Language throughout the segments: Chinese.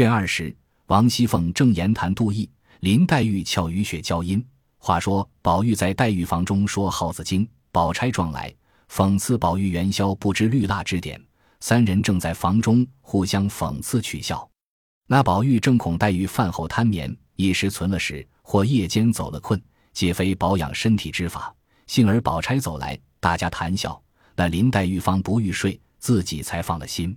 卷二十，王熙凤正言谈杜毅，林黛玉俏雨雪交音。话说宝玉在黛玉房中说《耗子经》，宝钗撞来讽刺宝玉元宵不知绿蜡之典，三人正在房中互相讽刺取笑。那宝玉正恐黛玉饭后贪眠，一时存了食，或夜间走了困，皆非保养身体之法。幸而宝钗走来，大家谈笑。那林黛玉方不欲睡，自己才放了心。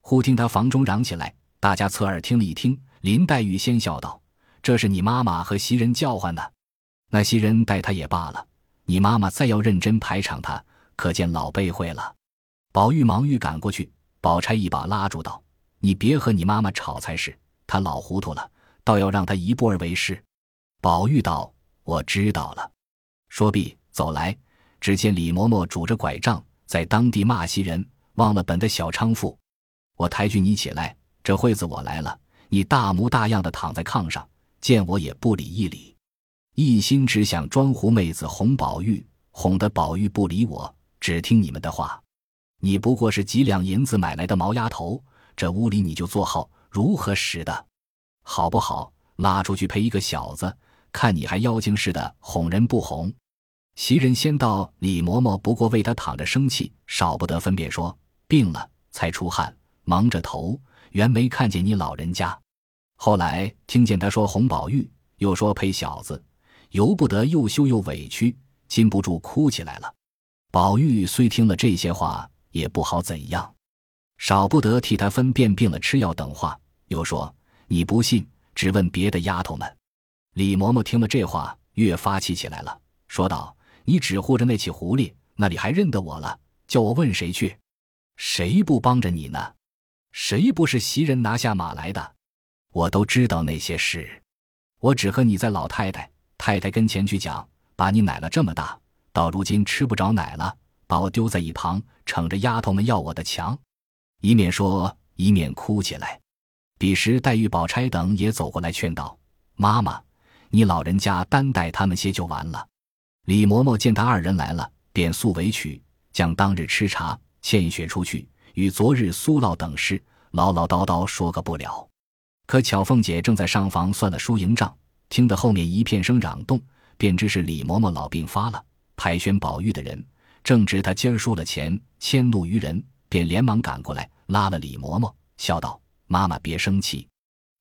忽听他房中嚷起来，大家侧耳听了一听，林黛玉先笑道：“这是你妈妈和袭人叫唤呢。”那袭人待他也罢了，你妈妈再要认真排场他，可见老辈会了。宝玉忙欲赶过去，宝钗一把拉住道：“你别和你妈妈吵才是，她老糊涂了，倒要让她一步而为是。”宝玉道：“我知道了。”说毕，走来，只见李嬷嬷拄着拐杖，在当地骂袭人，忘了本的小娼妇。我抬举你起来，这会子我来了，你大模大样的躺在炕上，见我也不理一理。一心只想装狐妹子哄宝玉，哄得宝玉不理我，只听你们的话。你不过是几两银子买来的毛丫头，这屋里你就做好，如何使的？好不好？拉出去陪一个小子，看你还妖精似的哄人不哄？袭人先到，李嬷嬷不过为他躺着生气，少不得分辨说病了才出汗，忙着头，原没看见你老人家。后来听见他说哄宝玉，又说陪小子。由不得又羞又委屈，禁不住哭起来了。宝玉虽听了这些话，也不好怎样，少不得替他分辨病了吃药等话。又说：“你不信，只问别的丫头们。”李嬷嬷听了这话，越发气起来了，说道：“你只护着那起狐狸，那里还认得我了？叫我问谁去？谁不帮着你呢？谁不是袭人拿下马来的？我都知道那些事，我只和你在老太太。”太太跟前去讲，把你奶了这么大，到如今吃不着奶了，把我丢在一旁，逞着丫头们要我的强，一面说一面哭起来。彼时黛玉、宝钗等也走过来劝道：“妈妈，你老人家担待他们些就完了。”李嬷嬷见他二人来了，便素委曲，将当日吃茶、欠雪出去，与昨日苏老等事唠唠叨叨说个不了。可巧凤姐正在上房算了输赢账。听得后面一片声嚷动，便知是李嬷嬷老病发了。排宣宝玉的人正值他今儿输了钱，迁怒于人，便连忙赶过来拉了李嬷嬷，笑道：“妈妈别生气，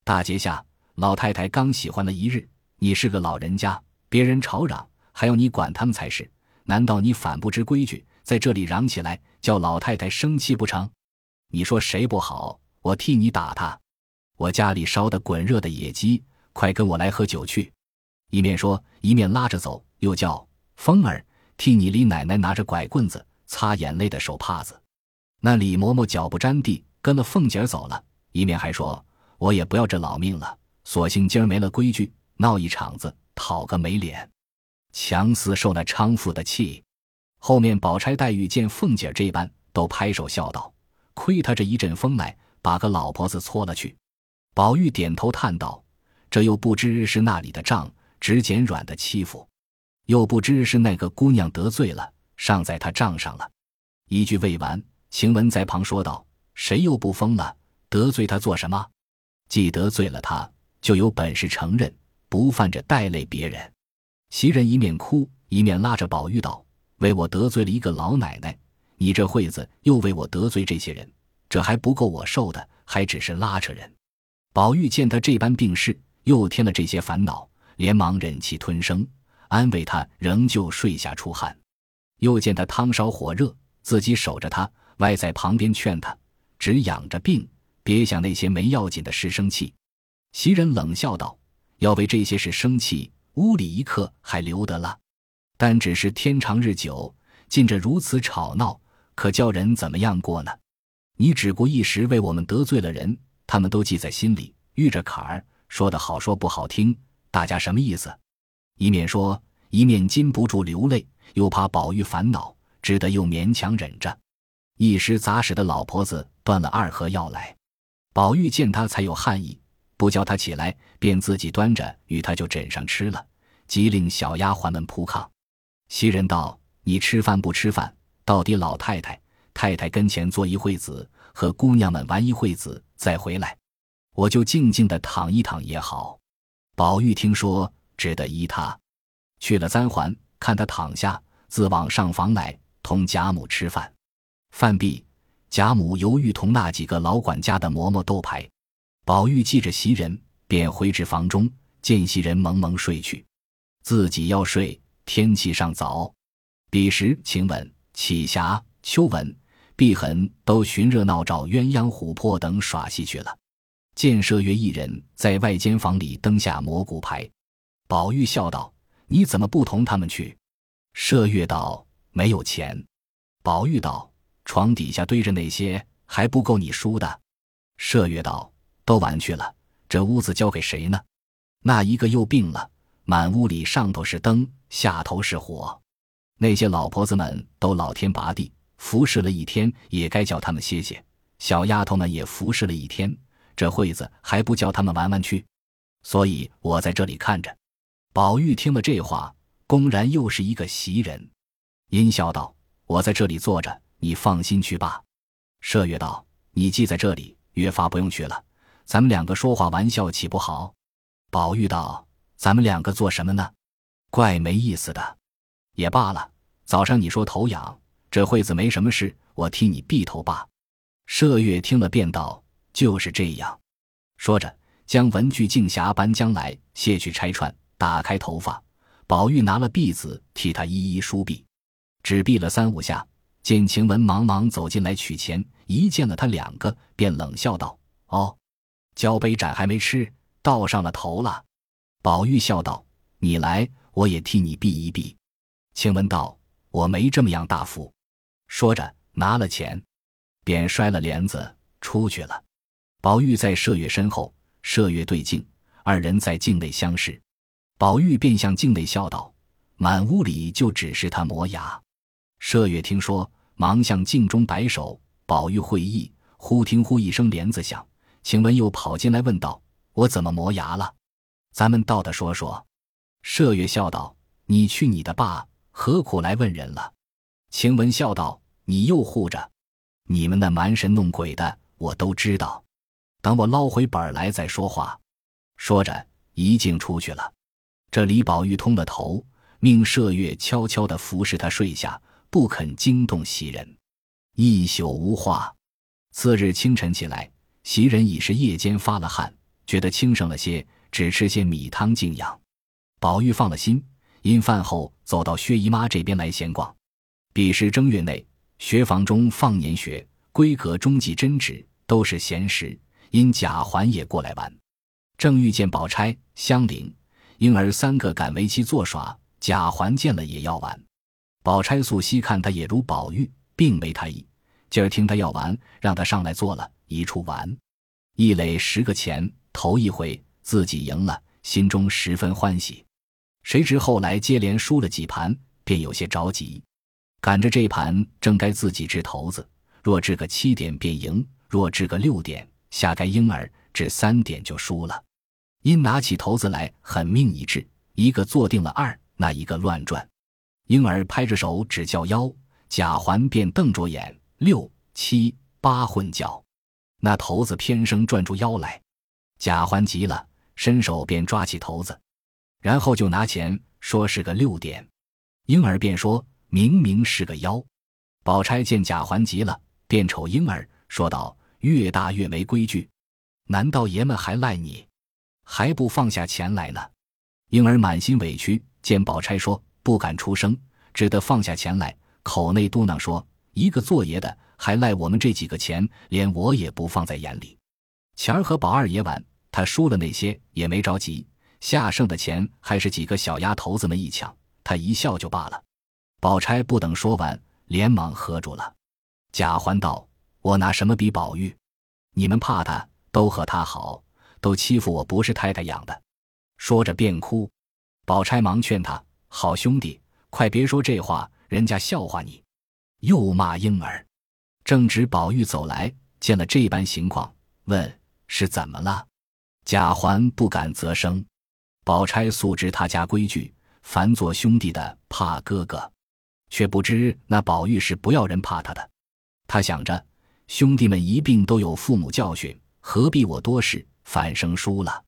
大节下老太太刚喜欢了一日，你是个老人家，别人吵嚷还要你管他们才是。难道你反不知规矩，在这里嚷起来，叫老太太生气不成？你说谁不好，我替你打他。我家里烧的滚热的野鸡。”快跟我来喝酒去！一面说，一面拉着走，又叫风儿替你李奶奶拿着拐棍子擦眼泪的手帕子。那李嬷嬷脚不沾地，跟了凤姐走了。一面还说：“我也不要这老命了，索性今儿没了规矩，闹一场子，讨个没脸，强似受那娼妇的气。”后面宝钗、黛玉见凤姐这般，都拍手笑道：“亏他这一阵风来，把个老婆子搓了去。”宝玉点头叹道。这又不知是那里的账，只捡软的欺负；又不知是那个姑娘得罪了，上在他账上了。一句未完，晴雯在旁说道：“谁又不疯了？得罪他做什么？既得罪了他，就有本事承认，不犯着带累别人。”袭人一面哭，一面拉着宝玉道：“为我得罪了一个老奶奶，你这会子又为我得罪这些人，这还不够我受的，还只是拉扯人。”宝玉见他这般病势。又添了这些烦恼，连忙忍气吞声，安慰他，仍旧睡下出汗。又见他汤烧火热，自己守着他，歪在旁边劝他，只养着病，别想那些没要紧的事生气。袭人冷笑道：“要为这些事生气，屋里一刻还留得了？但只是天长日久，尽着如此吵闹，可叫人怎么样过呢？你只顾一时为我们得罪了人，他们都记在心里，遇着坎儿。”说的好说不好听，大家什么意思？一面说，一面禁不住流泪，又怕宝玉烦恼，只得又勉强忍着。一时杂使的老婆子端了二盒药来，宝玉见他才有汗意，不叫他起来，便自己端着与他就枕上吃了，即令小丫鬟们铺炕。袭人道：“你吃饭不吃饭？到底老太太、太太跟前坐一会子，和姑娘们玩一会子，再回来。”我就静静的躺一躺也好。宝玉听说，只得依他，去了簪环，看他躺下，自往上房来，同贾母吃饭。饭毕，贾母犹豫同那几个老管家的嬷嬷斗牌。宝玉记着袭人，便回至房中，见袭人蒙蒙睡去，自己要睡。天气尚早，彼时晴雯、启霞、秋纹、碧痕都寻热闹找鸳鸯、琥珀等耍戏去了。见麝月一人在外间房里灯下磨骨牌，宝玉笑道：“你怎么不同他们去？”麝月道：“没有钱。”宝玉道：“床底下堆着那些还不够你输的。”麝月道：“都玩去了，这屋子交给谁呢？那一个又病了，满屋里上头是灯。”下头是火，那些老婆子们都老天拔地服侍了一天，也该叫他们歇歇。小丫头们也服侍了一天，这会子还不叫他们玩玩去？所以我在这里看着。宝玉听了这话，公然又是一个袭人，阴笑道：“我在这里坐着，你放心去罢。”麝月道：“你既在这里，越发不用去了。咱们两个说话玩笑，岂不好？”宝玉道：“咱们两个做什么呢？”怪没意思的，也罢了。早上你说头痒，这会子没什么事，我替你避头吧。麝月听了，便道：“就是这样。”说着，将文具镜匣搬将来，卸去拆串，打开头发。宝玉拿了篦子替他一一梳篦，只篦了三五下，见晴雯忙忙走进来取钱，一见了他两个，便冷笑道：“哦，交杯盏还没吃，倒上了头了。”宝玉笑道：“你来。”我也替你避一避。晴雯道：“我没这么样大福。”说着拿了钱，便摔了帘子出去了。宝玉在麝月身后，麝月对镜，二人在镜内相视。宝玉便向镜内笑道：“满屋里就只是他磨牙。”麝月听说，忙向镜中摆手。宝玉会意，忽听呼一声帘子响，晴雯又跑进来问道：“我怎么磨牙了？咱们道的说说。”麝月笑道：“你去你的吧，何苦来问人了？”晴雯笑道：“你又护着，你们那蛮神弄鬼的，我都知道。等我捞回本来再说话。”说着，一径出去了。这李宝玉通了头，命麝月悄悄地服侍他睡下，不肯惊动袭人。一宿无话。次日清晨起来，袭人已是夜间发了汗，觉得轻省了些，只吃些米汤静养。宝玉放了心，因饭后走到薛姨妈这边来闲逛。彼时正月内，学房中放年学、闺阁中记针纸都是闲时，因贾环也过来玩，正遇见宝钗、香菱、婴儿三个赶围棋作耍。贾环见了也要玩，宝钗素昔看他也如宝玉，并没他意。今儿听他要玩，让他上来坐了一处玩，一垒十个钱，头一回自己赢了，心中十分欢喜。谁知后来接连输了几盘，便有些着急，赶着这盘正该自己掷骰子，若掷个七点便赢，若掷个六点，下该婴儿掷三点就输了。因拿起骰子来，狠命一掷，一个坐定了二，那一个乱转。婴儿拍着手只叫幺，贾环便瞪着眼，六七八混叫，那骰子偏生转出腰来。贾环急了，伸手便抓起骰子。然后就拿钱说是个六点，婴儿便说明明是个幺。宝钗见贾环急了，便瞅婴儿说道：“越大越没规矩，难道爷们还赖你，还不放下钱来呢？”婴儿满心委屈，见宝钗说不敢出声，只得放下钱来，口内嘟囔说：“一个做爷的还赖我们这几个钱，连我也不放在眼里。钱儿和宝二爷玩，他输了那些也没着急。”下剩的钱还是几个小丫头子们一抢，他一笑就罢了。宝钗不等说完，连忙喝住了。贾环道：“我拿什么比宝玉？你们怕他，都和他好，都欺负我不是太太养的。”说着便哭。宝钗忙劝他：“好兄弟，快别说这话，人家笑话你。”又骂婴儿。正值宝玉走来，见了这般情况，问是怎么了。贾环不敢啧声。宝钗素知他家规矩，凡做兄弟的怕哥哥，却不知那宝玉是不要人怕他的。他想着兄弟们一并都有父母教训，何必我多事？反生疏了。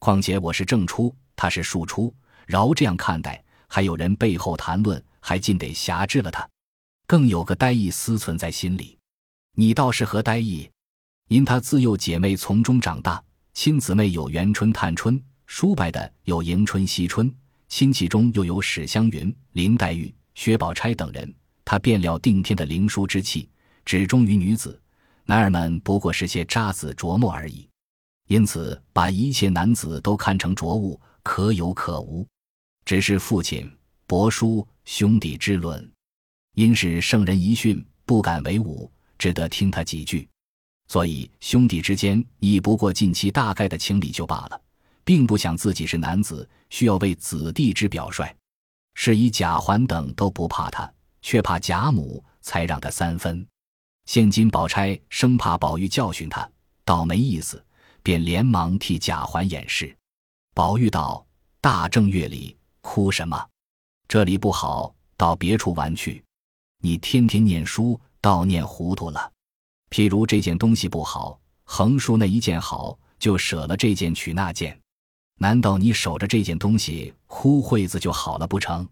况且我是正出，他是庶出，饶这样看待，还有人背后谈论，还尽得辖制了他。更有个呆意思存在心里。你倒是何呆意？因他自幼姐妹从中长大，亲姊妹有元春、探春，叔伯的有迎春、惜春，亲戚中又有史湘云、林黛玉、薛宝钗等人，他便料定天的灵书之气，只忠于女子，男儿们不过是些渣子琢磨而已。因此，把一切男子都看成浊物，可有可无。只是父亲、伯叔、兄弟之论，因是圣人遗训，不敢为伍，只得听他几句。所以兄弟之间亦不过近期大概的情理就罢了，并不想自己是男子，需要为子弟之表率。是以贾环等都不怕他，却怕贾母，才让他三分。现今宝钗生怕宝玉教训他，倒没意思。便连忙替贾环掩饰。宝玉道：“大正月里哭什么？这里不好，到别处玩去。你天天念书，倒念糊涂了。譬如这件东西不好，横竖那一件好，就舍了这件取那件。难道你守着这件东西，呼会子就好了不成？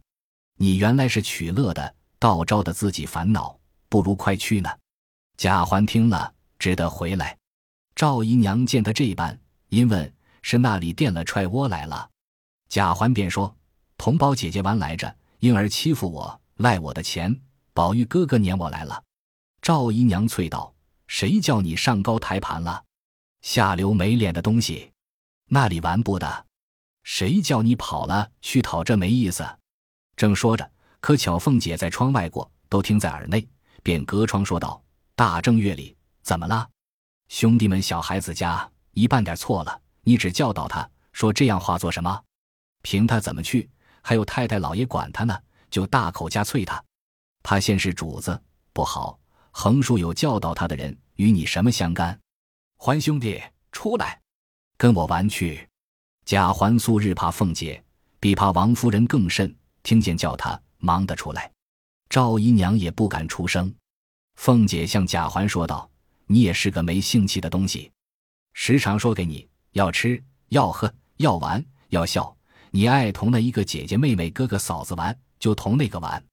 你原来是取乐的，倒招的自己烦恼，不如快去呢。”贾环听了，只得回来。赵姨娘见他这般，因问是那里垫了踹窝来了。贾环便说：“同宝姐姐玩来着，因而欺负我，赖我的钱。宝玉哥哥撵我来了。”赵姨娘啐道：“谁叫你上高台盘了？下流没脸的东西！那里玩不得？谁叫你跑了去讨这没意思？”正说着，可巧凤姐在窗外过，都听在耳内，便隔窗说道：“大正月里怎么了？”兄弟们，小孩子家一办点错了，你只教导他说这样话做什么？凭他怎么去？还有太太老爷管他呢，就大口加啐他。他先是主子，不好。横竖有教导他的人，与你什么相干？环兄弟，出来，跟我玩去。贾环素日怕凤姐，比怕王夫人更甚。听见叫他，忙得出来。赵姨娘也不敢出声。凤姐向贾环说道。你也是个没性气的东西，时常说给你要吃要喝要玩要笑，你爱同那一个姐姐妹妹哥哥嫂子玩，就同那个玩。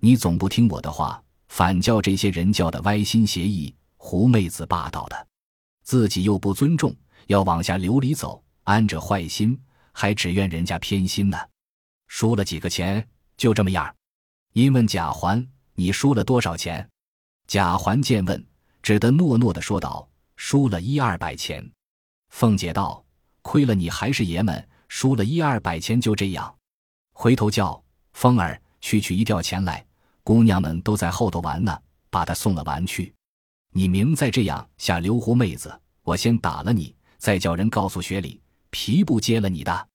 你总不听我的话，反叫这些人叫的歪心邪意、狐妹子霸道的，自己又不尊重，要往下流里走，安着坏心，还只怨人家偏心呢。输了几个钱，就这么样。因问贾环：“你输了多少钱？”贾环见问。只得诺诺的说道：“输了一二百钱。”凤姐道：“亏了你还是爷们，输了一二百钱就这样。回头叫凤儿去取一吊钱来，姑娘们都在后头玩呢，把他送了玩去。你明再这样下流狐妹子，我先打了你，再叫人告诉学里，皮不接了你的。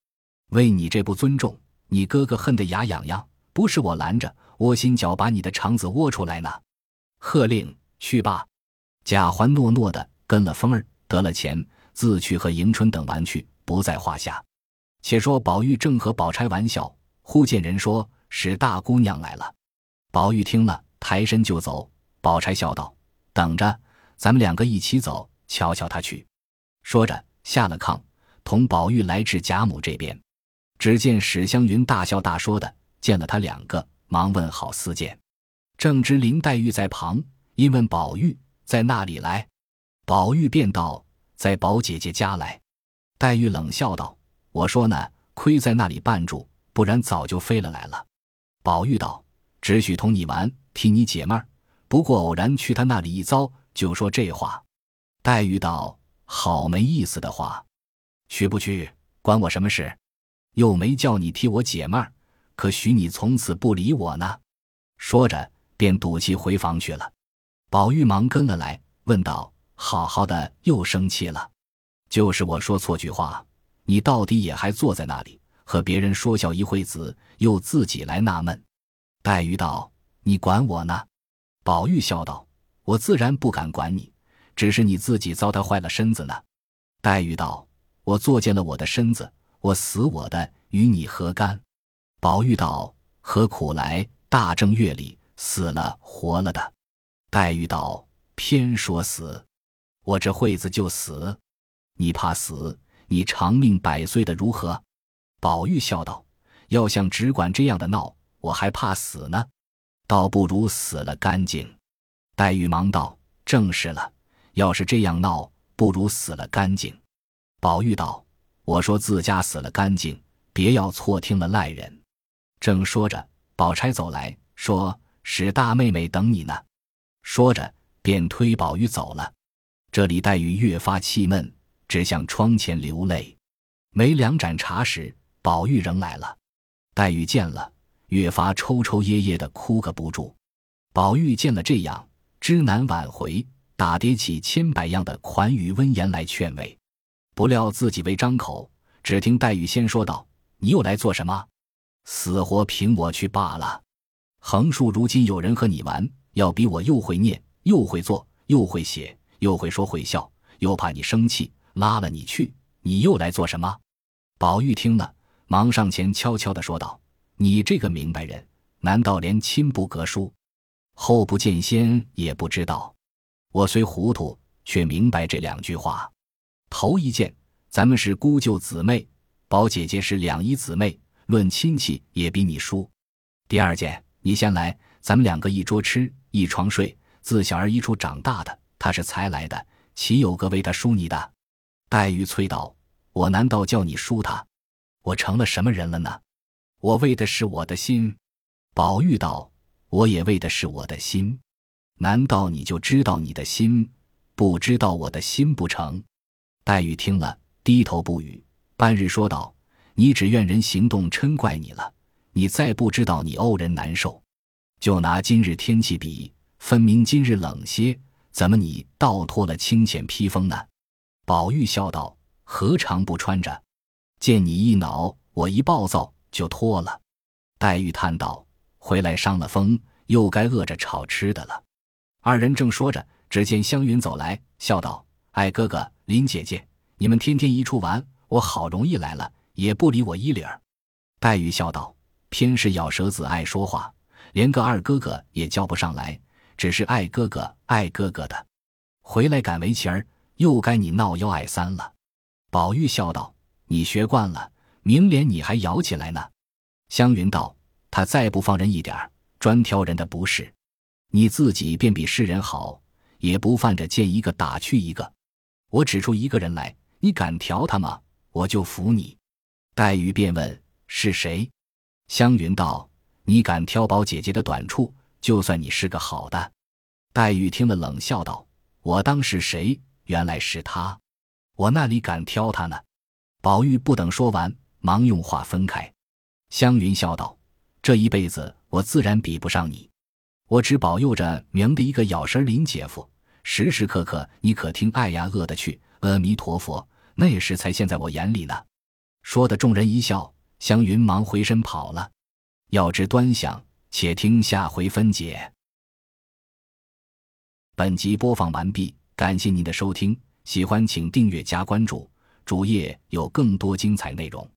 为你这不尊重，你哥哥恨得牙痒痒，不是我拦着，窝心脚把你的肠子窝出来呢。喝令去吧。”贾环诺诺的跟了风儿，得了钱，自去和迎春等玩去，不在话下。且说宝玉正和宝钗玩笑，忽见人说是大姑娘来了。宝玉听了，抬身就走。宝钗笑道：“等着，咱们两个一起走，瞧瞧他去。”说着下了炕，同宝玉来至贾母这边。只见史湘云大笑大说的，见了他两个，忙问好四件。正值林黛玉在旁，因问宝玉。在那里来？宝玉便道：“在宝姐姐家来。”黛玉冷笑道：“我说呢，亏在那里绊住，不然早就飞了来了。”宝玉道：“只许同你玩，替你解闷儿。不过偶然去他那里一遭，就说这话。”黛玉道：“好没意思的话，去不去关我什么事？又没叫你替我解闷儿，可许你从此不理我呢？”说着，便赌气回房去了。宝玉忙跟了来，问道：“好好的，又生气了？就是我说错句话，你到底也还坐在那里和别人说笑一会子，又自己来纳闷。”黛玉道：“你管我呢？”宝玉笑道：“我自然不敢管你，只是你自己糟蹋坏了身子呢。”黛玉道：“我作践了我的身子，我死我的，与你何干？”宝玉道：“何苦来？大正月里死了活了的。”黛玉道：“偏说死，我这会子就死。你怕死？你长命百岁的如何？”宝玉笑道：“要像只管这样的闹，我还怕死呢，倒不如死了干净。”黛玉忙道：“正是了，要是这样闹，不如死了干净。”宝玉道：“我说自家死了干净，别要错听了赖人。”正说着，宝钗走来说：“史大妹妹等你呢。”说着，便推宝玉走了。这里黛玉越发气闷，只向窗前流泪。没两盏茶时，宝玉仍来了。黛玉见了，越发抽抽噎噎的哭个不住。宝玉见了这样，知难挽回，打叠起千百样的款语温言来劝慰。不料自己未张口，只听黛玉先说道：“你又来做什么？”死活凭我去罢了。横竖如今有人和你玩，要比我又会念，又会做，又会写，又会说会笑，又怕你生气，拉了你去，你又来做什么？宝玉听了，忙上前悄悄的说道：“你这个明白人，难道连亲不隔书，后不见先也不知道？我虽糊涂，却明白这两句话。头一件，咱们是姑舅姊妹，宝姐姐是两姨姊妹。”论亲戚也比你疏。第二件，你先来，咱们两个一桌吃，一床睡，自小儿一处长大的，他是才来的，岂有个为他输你的？黛玉催道：“我难道叫你输他？我成了什么人了呢？我为的是我的心。”宝玉道：“我也为的是我的心。难道你就知道你的心，不知道我的心不成？”黛玉听了，低头不语。半日说道。你只怨人行动嗔怪你了，你再不知道你怄人难受。就拿今日天气比，分明今日冷些，怎么你倒脱了清浅披风呢？宝玉笑道：“何尝不穿着？见你一恼，我一暴躁，就脱了。”黛玉叹道：“回来伤了风，又该饿着炒吃的了。”二人正说着，只见湘云走来，笑道：“爱哥哥，林姐姐，你们天天一处玩，我好容易来了。”也不理我一理儿，黛玉笑道：“偏是咬舌子爱说话，连个二哥哥也叫不上来，只是爱哥哥爱哥哥的。回来赶围棋儿，又该你闹幺爱三了。”宝玉笑道：“你学惯了，明连你还摇起来呢。”湘云道：“他再不放人一点儿，专挑人的不是。你自己便比世人好，也不犯着见一个打去一个。我指出一个人来，你敢调他吗？我就服你。”黛玉便问：“是谁？”湘云道：“你敢挑宝姐姐的短处，就算你是个好的。”黛玉听了，冷笑道：“我当是谁？原来是他！我那里敢挑他呢？”宝玉不等说完，忙用话分开。湘云笑道：“这一辈子，我自然比不上你。我只保佑着明的一个咬神林姐夫，时时刻刻你可听爱呀饿的去，阿弥陀佛，那时才现在我眼里呢。”说的众人一笑，湘云忙回身跑了。要知端详，且听下回分解。本集播放完毕，感谢您的收听，喜欢请订阅加关注，主页有更多精彩内容。